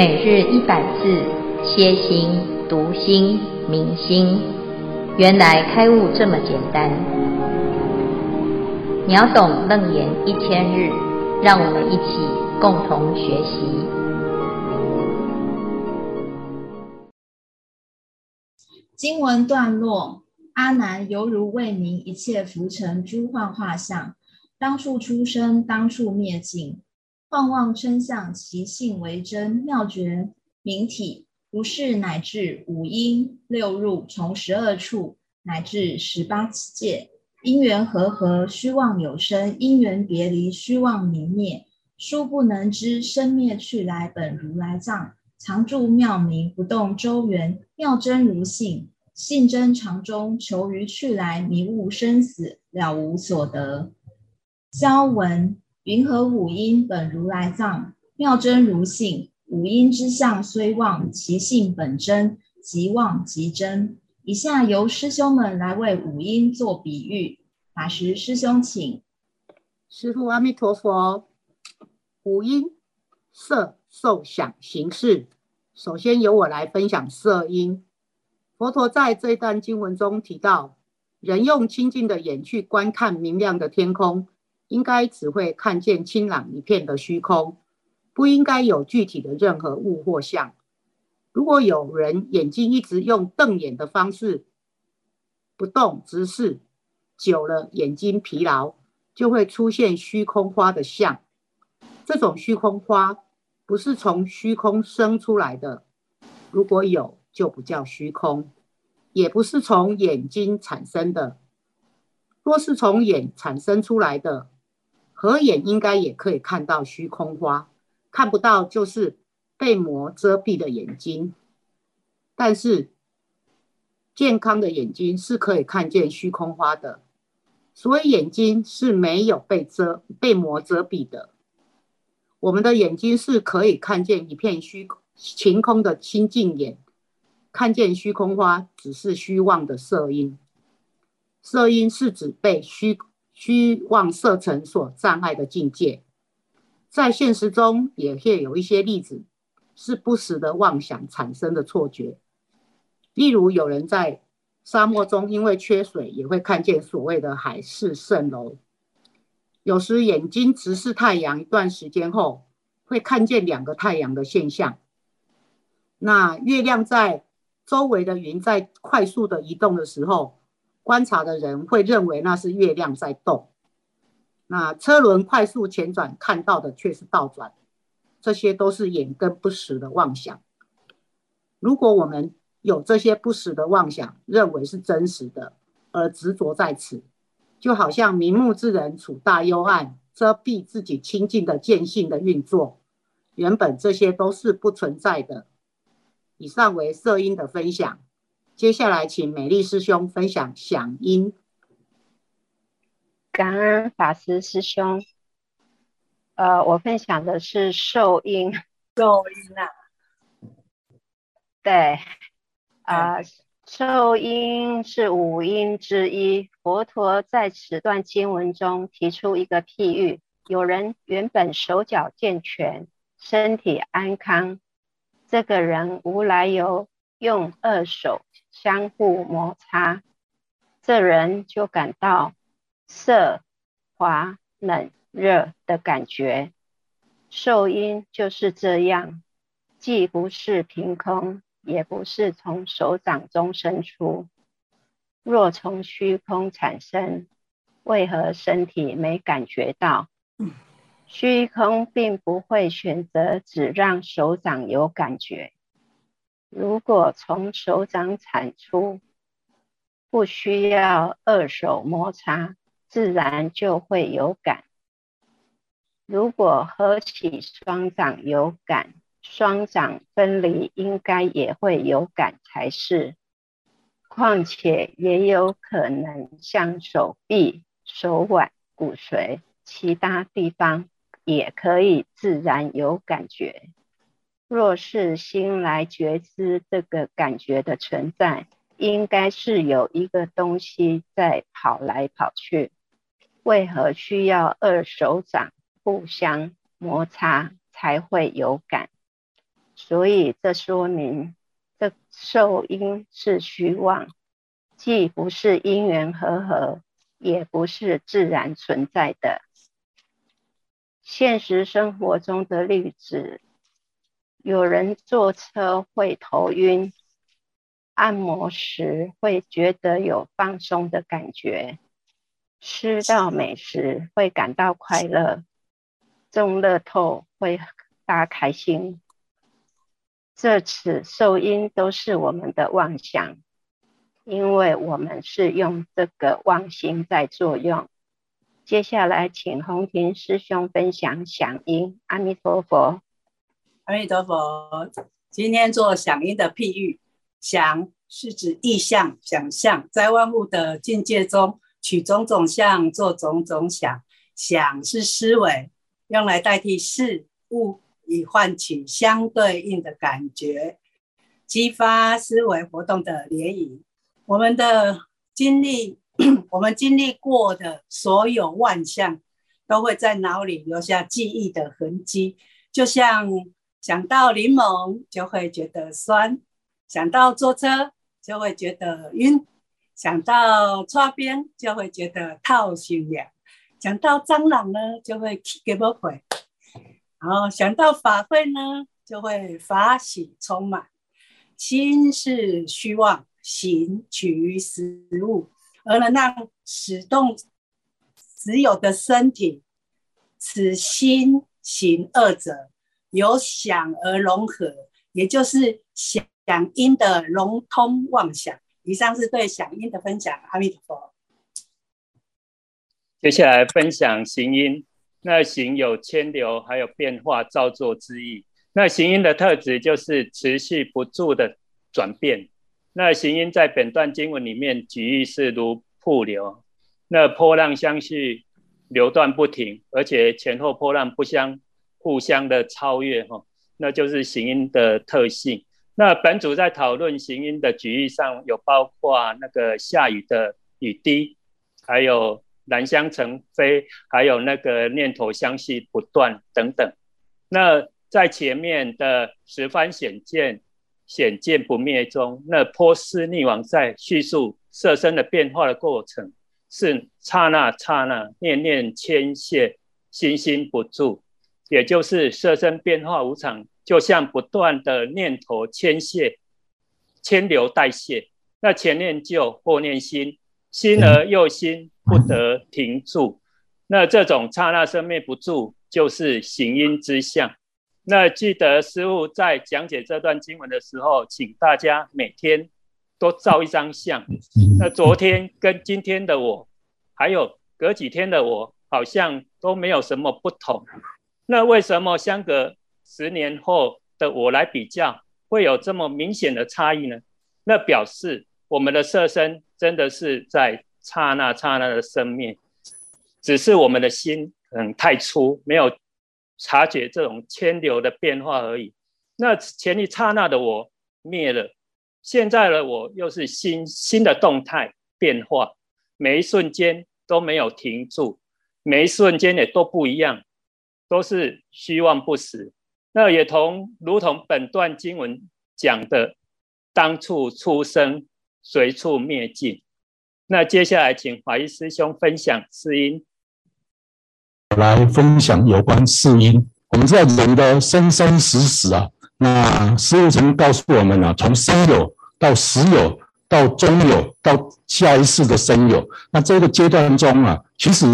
每日一百字，歇心、读心、明心，原来开悟这么简单。秒懂楞严一千日，让我们一起共同学习。经文段落：阿难犹如为名一切浮尘诸幻化相，当处出生，当处灭尽。幻妄称相，其性为真，妙觉明体，如是乃至五阴六入，从十二处乃至十八界，因缘和合，虚妄有生；因缘别离，虚妄明灭。殊不能知生灭去来本如来藏，常住妙明，不动周圆，妙真如性，性真常中，求于去来，迷悟生死，了无所得。消文。云何五阴本如来藏，妙真如性。五阴之相虽妄，其性本真，即妄即真。以下由师兄们来为五阴做比喻。法师师兄，请。师父阿弥陀佛。五阴色受想行识，首先由我来分享色阴。佛陀在这一段经文中提到，人用清净的眼去观看明亮的天空。应该只会看见清朗一片的虚空，不应该有具体的任何物或像。如果有人眼睛一直用瞪眼的方式不动直视，久了眼睛疲劳，就会出现虚空花的像。这种虚空花不是从虚空生出来的，如果有就不叫虚空，也不是从眼睛产生的。若是从眼产生出来的，合眼应该也可以看到虚空花，看不到就是被膜遮蔽的眼睛。但是健康的眼睛是可以看见虚空花的，所以眼睛是没有被遮被膜遮蔽的。我们的眼睛是可以看见一片虚空晴空的清净眼，看见虚空花只是虚妄的色阴。色阴是指被虚。虚妄色尘所障碍的境界，在现实中也会有一些例子是不实的妄想产生的错觉。例如，有人在沙漠中因为缺水，也会看见所谓的海市蜃楼。有时眼睛直视太阳一段时间后，会看见两个太阳的现象。那月亮在周围的云在快速的移动的时候，观察的人会认为那是月亮在动，那车轮快速前转看到的却是倒转，这些都是眼根不实的妄想。如果我们有这些不实的妄想，认为是真实的，而执着在此，就好像瞑目之人处大幽暗，遮蔽自己清净的见性的运作。原本这些都是不存在的。以上为色音的分享。接下来，请美丽师兄分享响音。感恩法师师兄。呃，我分享的是受音。受音啊。对，啊、呃，受音是五音之一。佛陀在此段经文中提出一个譬喻：有人原本手脚健全，身体安康，这个人无来由用二手。相互摩擦，这人就感到涩、滑、冷、热的感觉。受阴就是这样，既不是凭空，也不是从手掌中生出。若从虚空产生，为何身体没感觉到？虚空并不会选择只让手掌有感觉。如果从手掌产出，不需要二手摩擦，自然就会有感。如果合起双掌有感，双掌分离应该也会有感才是。况且也有可能像手臂、手腕、骨髓，其他地方也可以自然有感觉。若是心来觉知这个感觉的存在，应该是有一个东西在跑来跑去。为何需要二手掌互相摩擦才会有感？所以这说明这受因是虚妄，既不是因缘和合，也不是自然存在的。现实生活中的例子，有人坐车会头晕，按摩时会觉得有放松的感觉，吃到美食会感到快乐，中乐透会大开心。这此受因都是我们的妄想，因为我们是用这个妄心在作用。接下来，请洪庭师兄分享响应。阿弥陀佛，阿弥陀佛。今天做响应的譬喻，响是指意象、想象，在万物的境界中取种种相，做种种想。想是思维，用来代替事物。以唤起相对应的感觉，激发思维活动的涟漪。我们的经历，我们经历过的所有万象，都会在脑里留下记忆的痕迹。就像想到柠檬就会觉得酸，想到坐车就会觉得晕，想到擦边就会觉得透心凉，想到蟑螂呢就会给不回。然后想到法会呢，就会法喜充满。心是虚妄，行取于实物，而能让使动实有的身体，此心行二者有想而融合，也就是响应的融通妄想。以上是对响应的分享。阿弥陀佛。接下来分享行因。那行有迁流，还有变化造作之意。那行因的特质就是持续不住的转变。那行因在本段经文里面举喻是如瀑流，那波浪相续流断不停，而且前后波浪不相互相的超越哈，那就是行音的特性。那本组在讨论行音的举喻上有包括那个下雨的雨滴，还有。兰香成飞，还有那个念头相续不断等等。那在前面的十番显见，显见不灭中，那波斯匿王在叙述色身的变化的过程，是刹那刹那，念念牵系，心心不住，也就是色身变化无常，就像不断的念头牵线，牵流代谢。那前念旧，后念新，新而又新。不得停住，那这种刹那生灭不住，就是行因之相。那记得师傅在讲解这段经文的时候，请大家每天都照一张相。那昨天跟今天的我，还有隔几天的我，好像都没有什么不同。那为什么相隔十年后的我来比较，会有这么明显的差异呢？那表示我们的色身真的是在。刹那刹那的生灭，只是我们的心很太粗，没有察觉这种牵流的变化而已。那前一刹那的我灭了，现在的我又是新新的动态变化，每一瞬间都没有停住，每一瞬间也都不一样，都是虚妄不实。那也同如同本段经文讲的，当处出生，随处灭尽。那接下来，请法医师兄分享四因。来分享有关四因。我们知道人的生生死死啊，那师父曾告诉我们啊，从生有到死有，到终有，到下一世的生有。那这个阶段中啊，其实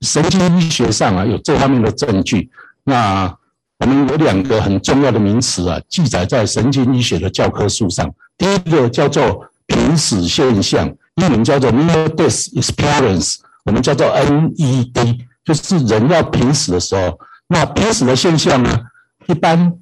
神经医学上啊有这方面的证据。那我们有两个很重要的名词啊，记载在神经医学的教科书上。第一个叫做濒死现象。英文叫做 Near Death Experience，我们叫做 NED，就是人要濒死的时候。那濒死的现象呢，一般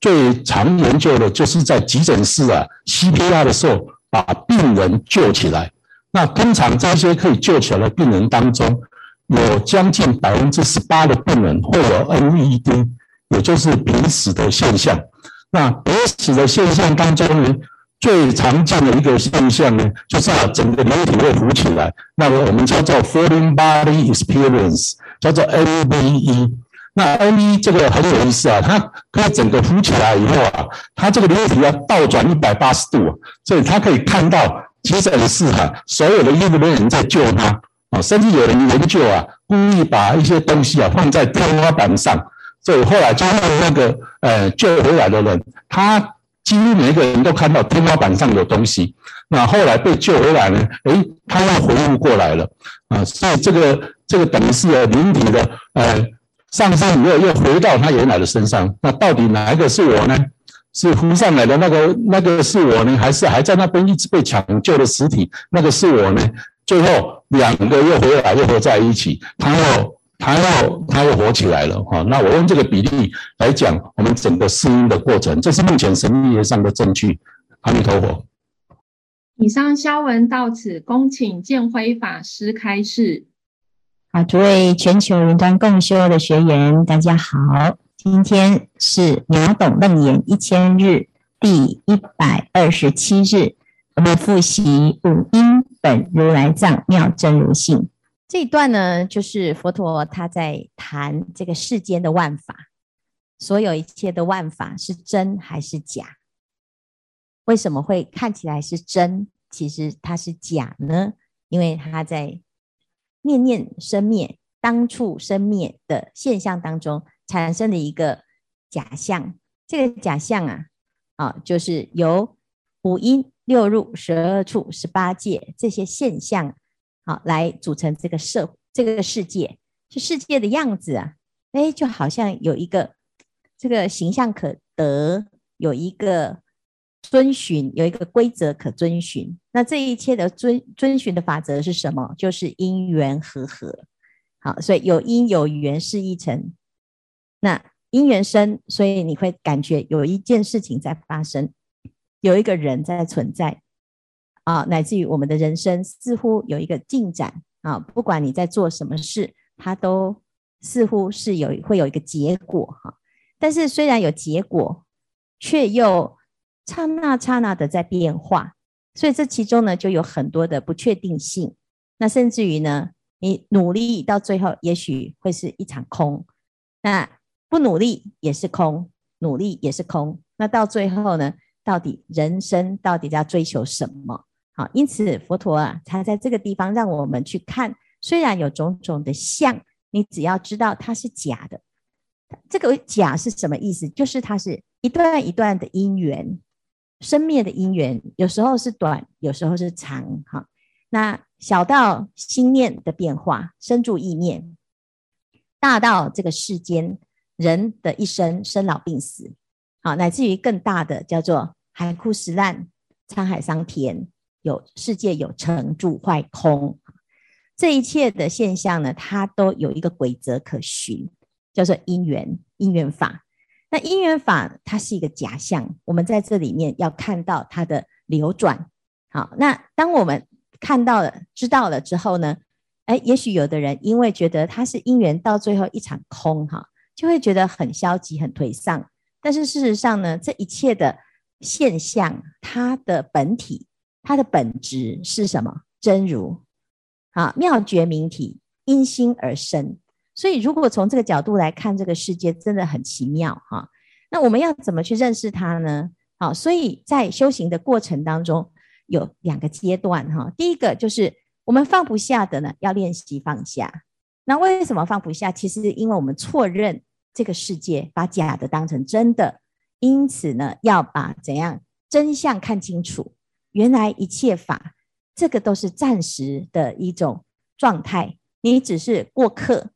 最常研究的就是在急诊室啊，CPR 的时候把病人救起来。那通常这些可以救起来的病人当中，有将近百分之十八的病人会有 NED，也就是濒死的现象。那濒死的现象当中呢，最常见的一个现象呢，就是啊，整个人体会浮起来，那么我们叫做 falling body experience，叫做 NBE。那 NE 这个很有意思啊，它可以整个浮起来以后啊，它这个灵体要倒转一百八十度，所以它可以看到急诊室啊，所有的医护人员在救他甚至有人研究啊，故意把一些东西啊放在天花板上，所以后来就让那个呃救回来的人，他几乎每一个人都看到天花板上有东西。那后来被救回来呢，诶，他又回复过来了啊，所以这个这个等于是灵体的呃。上升以后又回到他原来的身上，那到底哪一个是我呢？是浮上来的那个那个是我呢，还是还在那边一直被抢救的尸体那个是我呢？最后两个又回来又合在一起，他又他又他又活起来了哈。那我用这个比例来讲，我们整个释因的过程，这是目前神秘学上的证据。阿弥陀佛。以上消文到此，恭请见辉法师开示。好，诸位全球云端共修的学员，大家好。今天是秒懂楞严一千日第一百二十七日，我们复习五因本如来藏妙真如性这一段呢，就是佛陀他在谈这个世间的万法，所有一切的万法是真还是假？为什么会看起来是真，其实它是假呢？因为他在念念生灭，当处生灭的现象当中产生的一个假象，这个假象啊，啊，就是由五阴六入、十二处、十八界这些现象，好、来组成这个社这个世界，这世界的样子啊，哎，就好像有一个这个形象可得，有一个。遵循有一个规则可遵循，那这一切的遵遵循的法则是什么？就是因缘和合。好，所以有因有缘是一成。那因缘生，所以你会感觉有一件事情在发生，有一个人在存在啊，乃至于我们的人生似乎有一个进展啊。不管你在做什么事，它都似乎是有会有一个结果哈。但是虽然有结果，却又刹那刹那的在变化，所以这其中呢就有很多的不确定性。那甚至于呢，你努力到最后，也许会是一场空；那不努力也是空，努力也是空。那到最后呢，到底人生到底要追求什么？好，因此佛陀啊，他在这个地方让我们去看，虽然有种种的相，你只要知道它是假的。这个假是什么意思？就是它是一段一段的因缘。生灭的因缘，有时候是短，有时候是长，哈。那小到心念的变化，生住意念；大到这个世间人的一生生老病死，好，乃至于更大的叫做海枯石烂、沧海桑田，有世界有成住坏空，这一切的现象呢，它都有一个规则可循，叫做因缘，因缘法。那因缘法它是一个假象，我们在这里面要看到它的流转。好，那当我们看到了、知道了之后呢，哎，也许有的人因为觉得它是因缘，到最后一场空，哈，就会觉得很消极、很颓丧。但是事实上呢，这一切的现象，它的本体、它的本质是什么？真如，啊，妙觉明体，因心而生。所以，如果从这个角度来看，这个世界真的很奇妙哈。那我们要怎么去认识它呢？好，所以在修行的过程当中，有两个阶段哈。第一个就是我们放不下的呢，要练习放下。那为什么放不下？其实因为我们错认这个世界，把假的当成真的，因此呢，要把怎样真相看清楚。原来一切法，这个都是暂时的一种状态，你只是过客。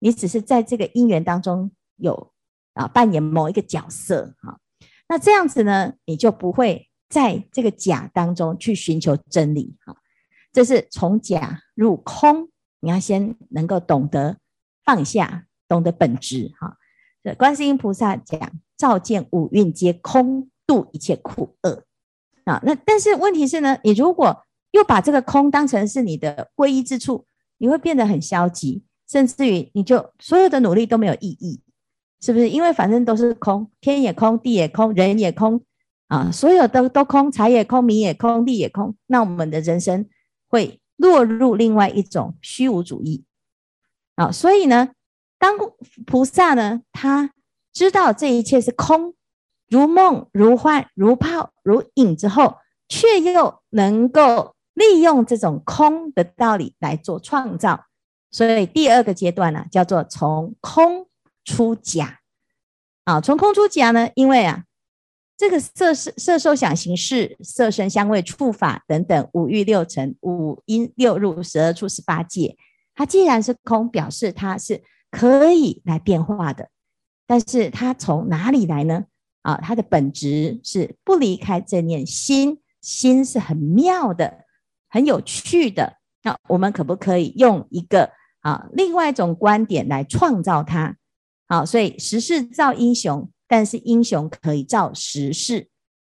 你只是在这个因缘当中有啊扮演某一个角色哈，那这样子呢，你就不会在这个假当中去寻求真理哈。这是从假入空，你要先能够懂得放下，懂得本质哈。这观世音菩萨讲，照见五蕴皆空，度一切苦厄啊。那但是问题是呢，你如果又把这个空当成是你的皈依之处，你会变得很消极。甚至于你就所有的努力都没有意义，是不是？因为反正都是空，天也空，地也空，人也空啊，所有都都空，财也空，名也空，利也空。那我们的人生会落入另外一种虚无主义啊。所以呢，当菩萨呢，他知道这一切是空，如梦、如幻、如泡、如影之后，却又能够利用这种空的道理来做创造。所以第二个阶段呢，叫做从空出假。啊，从空出假呢，因为啊，这个色色受想行识、色声香味触法等等五欲六尘、五阴六入、十二处十八界，它既然是空，表示它是可以来变化的。但是它从哪里来呢？啊，它的本质是不离开这念心，心是很妙的，很有趣的。那我们可不可以用一个啊另外一种观点来创造它？好，所以时势造英雄，但是英雄可以造时势。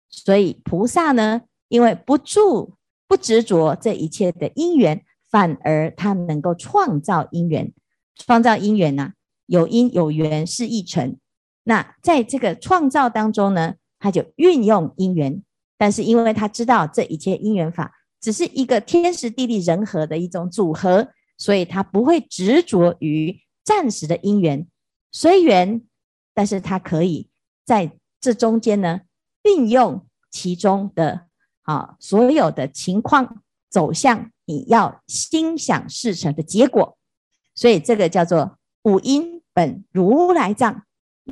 所以菩萨呢，因为不住不执着这一切的因缘，反而他能够创造因缘。创造因缘呢、啊，有因有缘是一成。那在这个创造当中呢，他就运用因缘，但是因为他知道这一切因缘法只是一个天时地利人和的一种组合，所以他不会执着于暂时的因缘。随缘，但是他可以在这中间呢，运用其中的啊所有的情况走向你要心想事成的结果，所以这个叫做五阴本如来藏，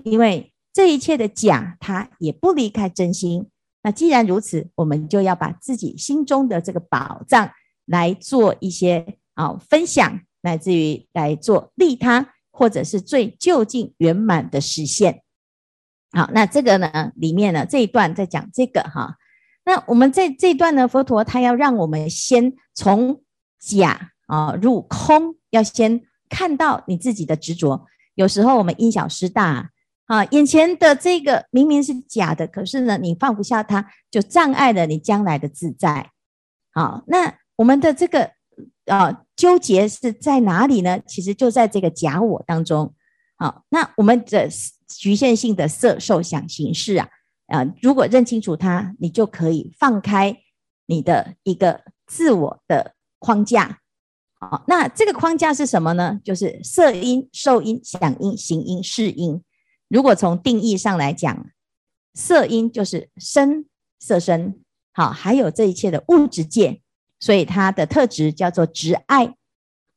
因为这一切的假，它也不离开真心。那既然如此，我们就要把自己心中的这个宝藏来做一些啊分享，乃至于来做利他。或者是最究竟圆满的实现。好，那这个呢，里面呢这一段在讲这个哈。那我们在这一段呢，佛陀他要让我们先从假啊入空，要先看到你自己的执着。有时候我们因小失大啊，眼前的这个明明是假的，可是呢你放不下它，就障碍了你将来的自在。好，那我们的这个。啊，纠结是在哪里呢？其实就在这个假我当中。好，那我们的局限性的色受想行识啊，啊，如果认清楚它，你就可以放开你的一个自我的框架。好，那这个框架是什么呢？就是色音、受音、想音、行音、识音。如果从定义上来讲，色音就是声色声，好，还有这一切的物质界。所以它的特质叫做执爱，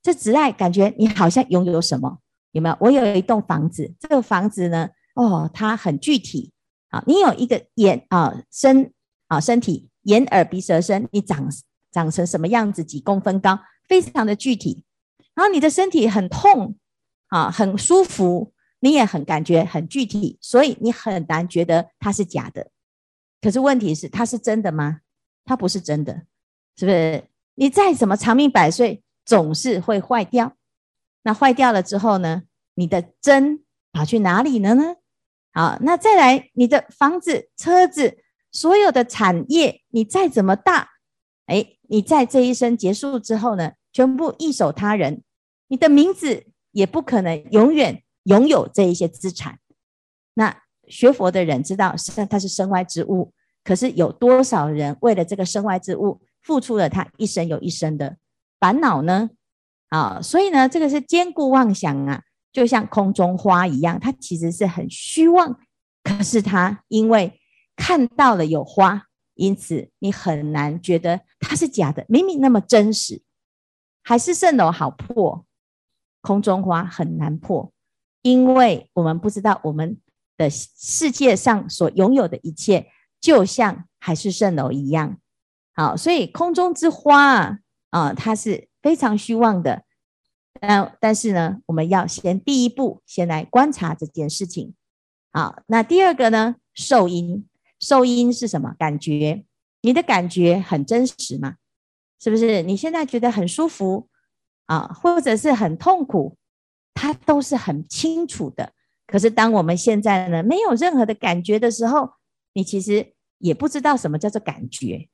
这执爱感觉你好像拥有什么？有没有？我有一栋房子，这个房子呢，哦，它很具体。好，你有一个眼啊身啊身体，眼耳鼻舌身，你长长成什么样子？几公分高，非常的具体。然后你的身体很痛啊，很舒服，你也很感觉很具体，所以你很难觉得它是假的。可是问题是，它是真的吗？它不是真的。是不是你再怎么长命百岁，总是会坏掉？那坏掉了之后呢？你的真跑去哪里了呢？好，那再来，你的房子、车子，所有的产业，你再怎么大，哎，你在这一生结束之后呢，全部易手他人，你的名字也不可能永远拥有这一些资产。那学佛的人知道，实际上它是身外之物，可是有多少人为了这个身外之物？付出了他一生又一生的烦恼呢？啊，所以呢，这个是坚固妄想啊，就像空中花一样，它其实是很虚妄。可是他因为看到了有花，因此你很难觉得它是假的。明明那么真实，海市蜃楼好破，空中花很难破，因为我们不知道我们的世界上所拥有的一切，就像海市蜃楼一样。好，所以空中之花啊，啊，它是非常虚妄的。但但是呢，我们要先第一步，先来观察这件事情。好，那第二个呢，受因，受音是什么？感觉，你的感觉很真实嘛？是不是？你现在觉得很舒服啊，或者是很痛苦，它都是很清楚的。可是当我们现在呢，没有任何的感觉的时候，你其实也不知道什么叫做感觉。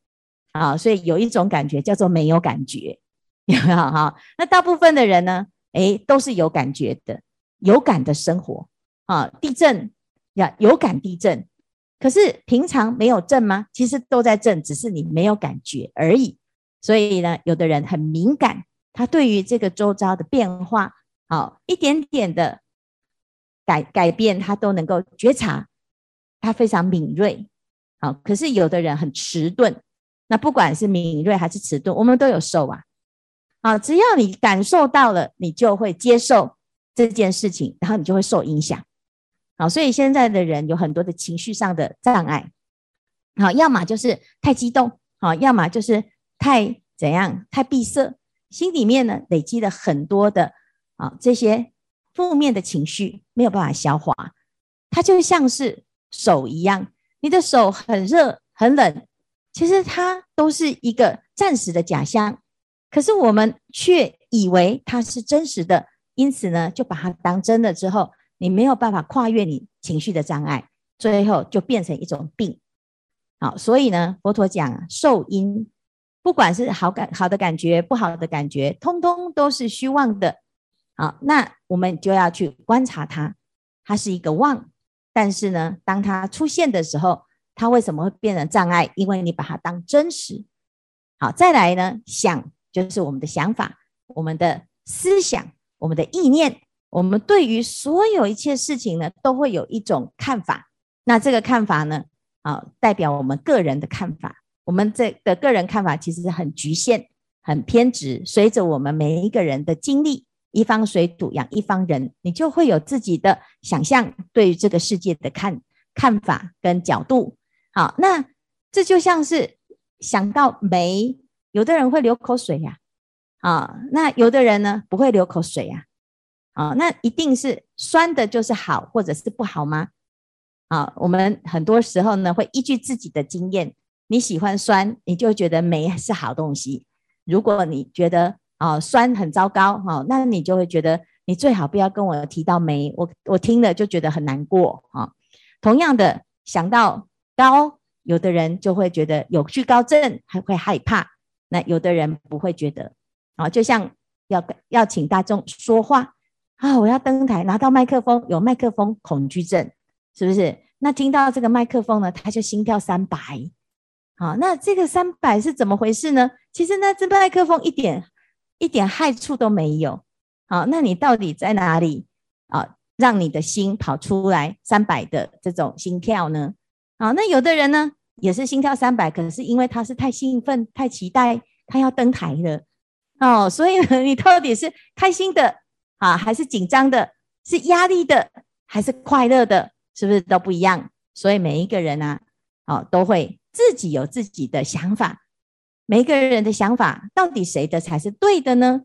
啊，所以有一种感觉叫做没有感觉，有没有哈？那大部分的人呢，哎，都是有感觉的，有感的生活啊。地震呀，有感地震，可是平常没有震吗？其实都在震，只是你没有感觉而已。所以呢，有的人很敏感，他对于这个周遭的变化，好，一点点的改改变，他都能够觉察，他非常敏锐。好，可是有的人很迟钝。那不管是敏锐还是迟钝，我们都有受啊。啊，只要你感受到了，你就会接受这件事情，然后你就会受影响。好，所以现在的人有很多的情绪上的障碍。好，要么就是太激动，好，要么就是太怎样，太闭塞，心里面呢累积了很多的啊这些负面的情绪，没有办法消化。它就像是手一样，你的手很热很冷，其实它都是一个暂时的假象，可是我们却以为它是真实的，因此呢就把它当真了之后，你没有办法跨越你情绪的障碍，最后就变成一种病。好，所以呢，佛陀讲啊受因，不管是好感、好的感觉、不好的感觉，通通都是虚妄的。好，那我们就要去观察它，它是一个妄。但是呢，当它出现的时候，它为什么会变成障碍？因为你把它当真实。好，再来呢，想就是我们的想法、我们的思想、我们的意念，我们对于所有一切事情呢，都会有一种看法。那这个看法呢？啊，代表我们个人的看法，我们这的个人看法其实是很局限、很偏执。随着我们每一个人的经历，一方水土养一方人，你就会有自己的想象，对于这个世界的看看法跟角度。好，那这就像是想到梅，有的人会流口水呀，啊，那有的人呢不会流口水呀，啊那一定是酸的就是好，或者是不好吗？啊，我们很多时候呢会依据自己的经验，你喜欢酸，你就觉得梅是好东西；如果你觉得啊酸很糟糕，哈，那你就会觉得你最好不要跟我提到梅，我我听了就觉得很难过啊。同样的，想到高，有的人就会觉得有惧高症，还会害怕；那有的人不会觉得啊，就像要要请大众说话啊，我要登台拿到麦克风，有麦克风恐惧症。是不是？那听到这个麦克风呢，他就心跳三百。好，那这个三百是怎么回事呢？其实那这麦克风一点一点害处都没有。好，那你到底在哪里啊？让你的心跑出来三百的这种心跳呢？好，那有的人呢也是心跳三百，可能是因为他是太兴奋、太期待他要登台了。哦，所以呢，你到底是开心的啊，还是紧张的？是压力的，还是快乐的？是不是都不一样？所以每一个人呢，哦，都会自己有自己的想法。每一个人的想法，到底谁的才是对的呢？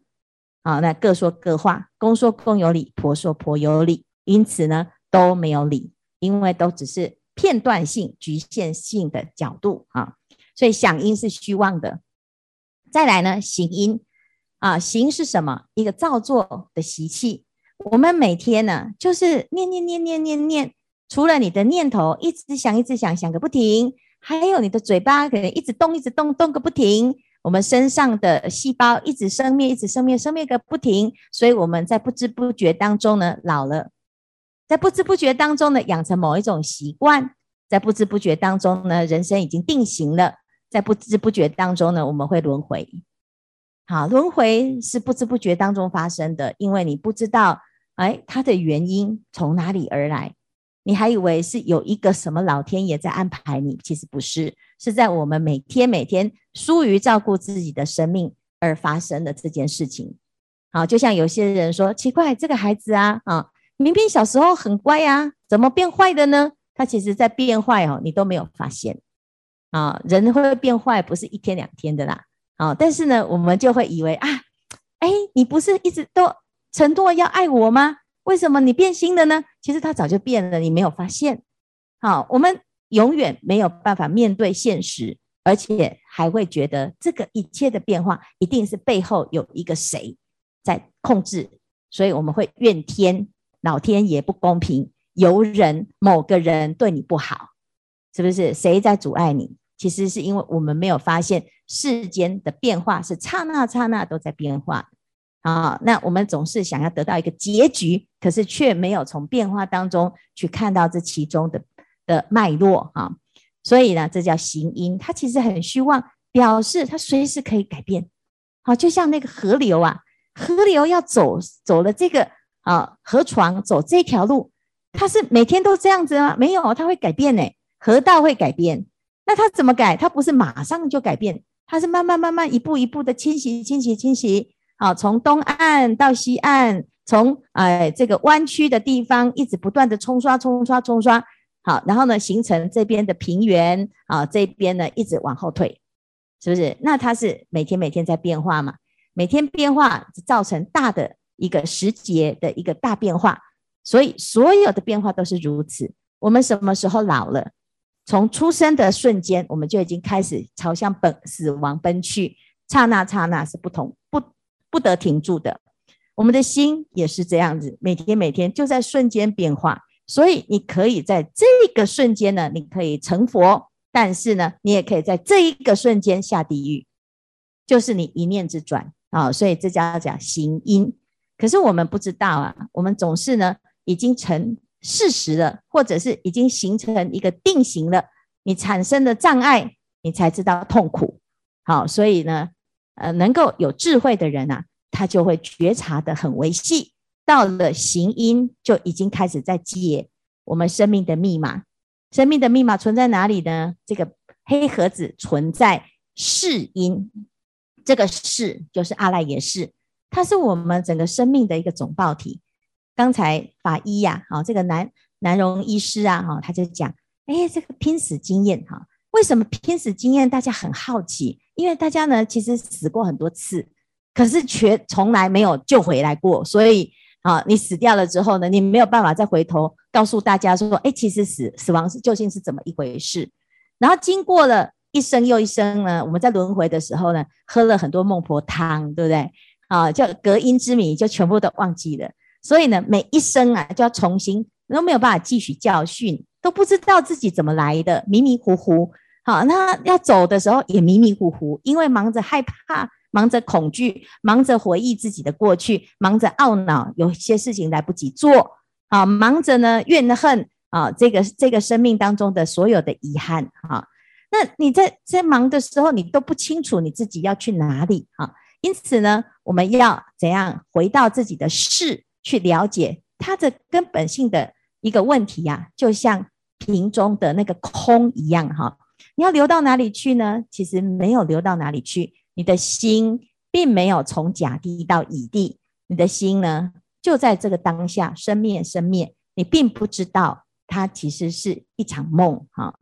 啊，那各说各话，公说公有理，婆说婆有理，因此呢都没有理，因为都只是片段性、局限性的角度啊。所以想因是虚妄的。再来呢，行因啊，行是什么？一个造作的习气。我们每天呢，就是念念念念念念。除了你的念头一直想、一直想、想个不停，还有你的嘴巴可能一直动、一直动、动个不停。我们身上的细胞一直生灭、一直生灭、生灭个不停。所以我们在不知不觉当中呢，老了；在不知不觉当中呢，养成某一种习惯；在不知不觉当中呢，人生已经定型了；在不知不觉当中呢，我们会轮回。好，轮回是不知不觉当中发生的，因为你不知道，哎，它的原因从哪里而来。你还以为是有一个什么老天爷在安排你，其实不是，是在我们每天每天疏于照顾自己的生命而发生的这件事情。好，就像有些人说，奇怪，这个孩子啊，啊，明明小时候很乖啊，怎么变坏的呢？他其实在变坏哦，你都没有发现啊。人会变坏不是一天两天的啦，啊，但是呢，我们就会以为啊，哎，你不是一直都承诺要爱我吗？为什么你变心了呢？其实他早就变了，你没有发现。好，我们永远没有办法面对现实，而且还会觉得这个一切的变化一定是背后有一个谁在控制，所以我们会怨天，老天爷不公平，由人某个人对你不好，是不是？谁在阻碍你？其实是因为我们没有发现世间的变化是刹那刹那都在变化。啊，那我们总是想要得到一个结局，可是却没有从变化当中去看到这其中的的脉络啊。所以呢，这叫行因，它其实很虚妄，表示它随时可以改变。好，就像那个河流啊，河流要走走了这个啊河床走这条路，它是每天都这样子吗？没有，它会改变呢。河道会改变，那他怎么改？他不是马上就改变，他是慢慢慢慢一步一步的侵袭、侵袭、侵袭。好，从东岸到西岸，从哎这个弯曲的地方一直不断的冲刷、冲刷、冲刷。好，然后呢，形成这边的平原啊，这边呢一直往后退，是不是？那它是每天每天在变化嘛？每天变化造成大的一个时节的一个大变化。所以所有的变化都是如此。我们什么时候老了？从出生的瞬间，我们就已经开始朝向本死亡奔去，刹那刹那是不同不不得停住的。我们的心也是这样子，每天每天就在瞬间变化。所以你可以在这个瞬间呢，你可以成佛，但是呢，你也可以在这一个瞬间下地狱，就是你一念之转啊。所以这叫讲行因。可是我们不知道啊，我们总是呢。已经成事实了，或者是已经形成一个定型了，你产生的障碍，你才知道痛苦。好，所以呢，呃，能够有智慧的人啊，他就会觉察的很微细。到了行因，就已经开始在解我们生命的密码。生命的密码存在哪里呢？这个黑盒子存在识因，这个识就是阿赖耶识，它是我们整个生命的一个总报体。刚才法医呀，好，这个南南荣医师啊，哈，他就讲，哎，这个拼死经验，哈，为什么拼死经验大家很好奇？因为大家呢，其实死过很多次，可是却从来没有救回来过。所以，啊，你死掉了之后呢，你没有办法再回头告诉大家说，哎，其实死死亡是究竟是怎么一回事？然后经过了一生又一生呢，我们在轮回的时候呢，喝了很多孟婆汤，对不对？啊，叫隔阴之谜，就全部都忘记了。所以呢，每一生啊，就要重新，都没有办法汲取教训，都不知道自己怎么来的，迷迷糊糊。好，那要走的时候也迷迷糊糊，因为忙着害怕，忙着恐惧，忙着回忆自己的过去，忙着懊恼，有些事情来不及做。啊，忙着呢怨恨啊，这个这个生命当中的所有的遗憾。哈，那你在在忙的时候，你都不清楚你自己要去哪里。哈，因此呢，我们要怎样回到自己的事？去了解它的根本性的一个问题呀、啊，就像瓶中的那个空一样哈。你要流到哪里去呢？其实没有流到哪里去，你的心并没有从甲地到乙地，你的心呢就在这个当下生灭生灭，你并不知道它其实是一场梦哈。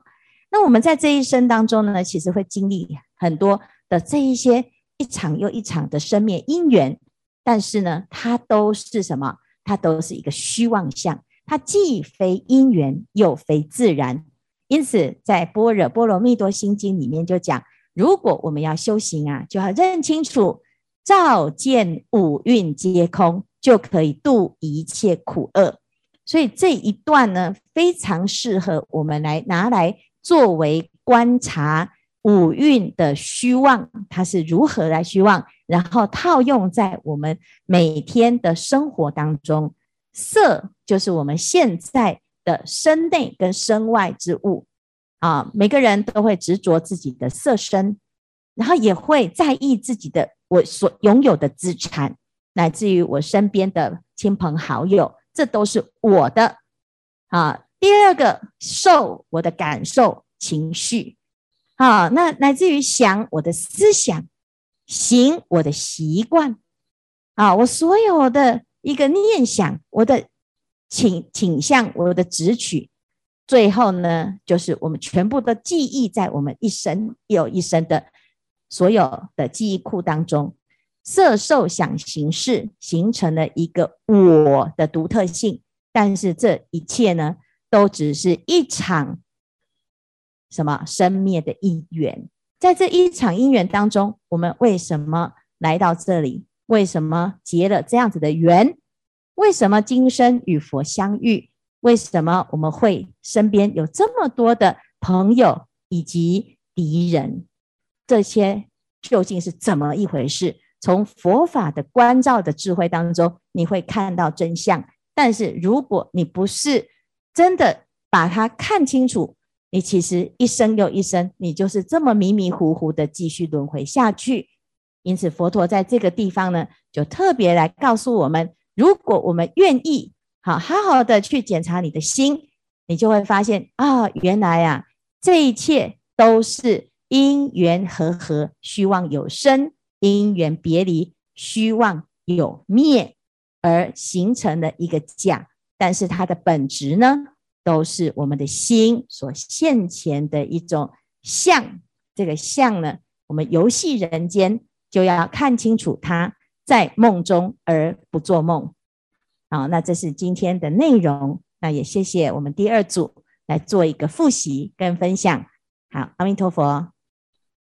那我们在这一生当中呢，其实会经历很多的这一些一场又一场的生灭因缘。但是呢，它都是什么？它都是一个虚妄相，它既非因缘，又非自然。因此，在《般若波罗蜜多心经》里面就讲，如果我们要修行啊，就要认清楚，照见五蕴皆空，就可以度一切苦厄。所以这一段呢，非常适合我们来拿来作为观察。五蕴的虚妄，它是如何来虚妄？然后套用在我们每天的生活当中，色就是我们现在的身内跟身外之物啊。每个人都会执着自己的色身，然后也会在意自己的我所拥有的资产，乃至于我身边的亲朋好友，这都是我的啊。第二个受我的感受情绪。好，那乃至于想我的思想，行我的习惯，啊，我所有的一个念想，我的倾倾向，我的执取，最后呢，就是我们全部的记忆在我们一生又一生的所有的记忆库当中，色受想行识形成了一个我的独特性，但是这一切呢，都只是一场。什么生灭的因缘，在这一场因缘当中，我们为什么来到这里？为什么结了这样子的缘？为什么今生与佛相遇？为什么我们会身边有这么多的朋友以及敌人？这些究竟是怎么一回事？从佛法的关照的智慧当中，你会看到真相。但是如果你不是真的把它看清楚，你其实一生又一生，你就是这么迷迷糊糊的继续轮回下去。因此，佛陀在这个地方呢，就特别来告诉我们：如果我们愿意好，好好的去检查你的心，你就会发现啊，原来啊，这一切都是因缘和合，虚妄有生；因缘别离，虚妄有灭，而形成的一个假。但是它的本质呢，都是我们的心所现前的一种相。这个相呢，我们游戏人间，就要看清楚它，在梦中而不做梦。好，那这是今天的内容。那也谢谢我们第二组来做一个复习跟分享。好，阿弥陀佛。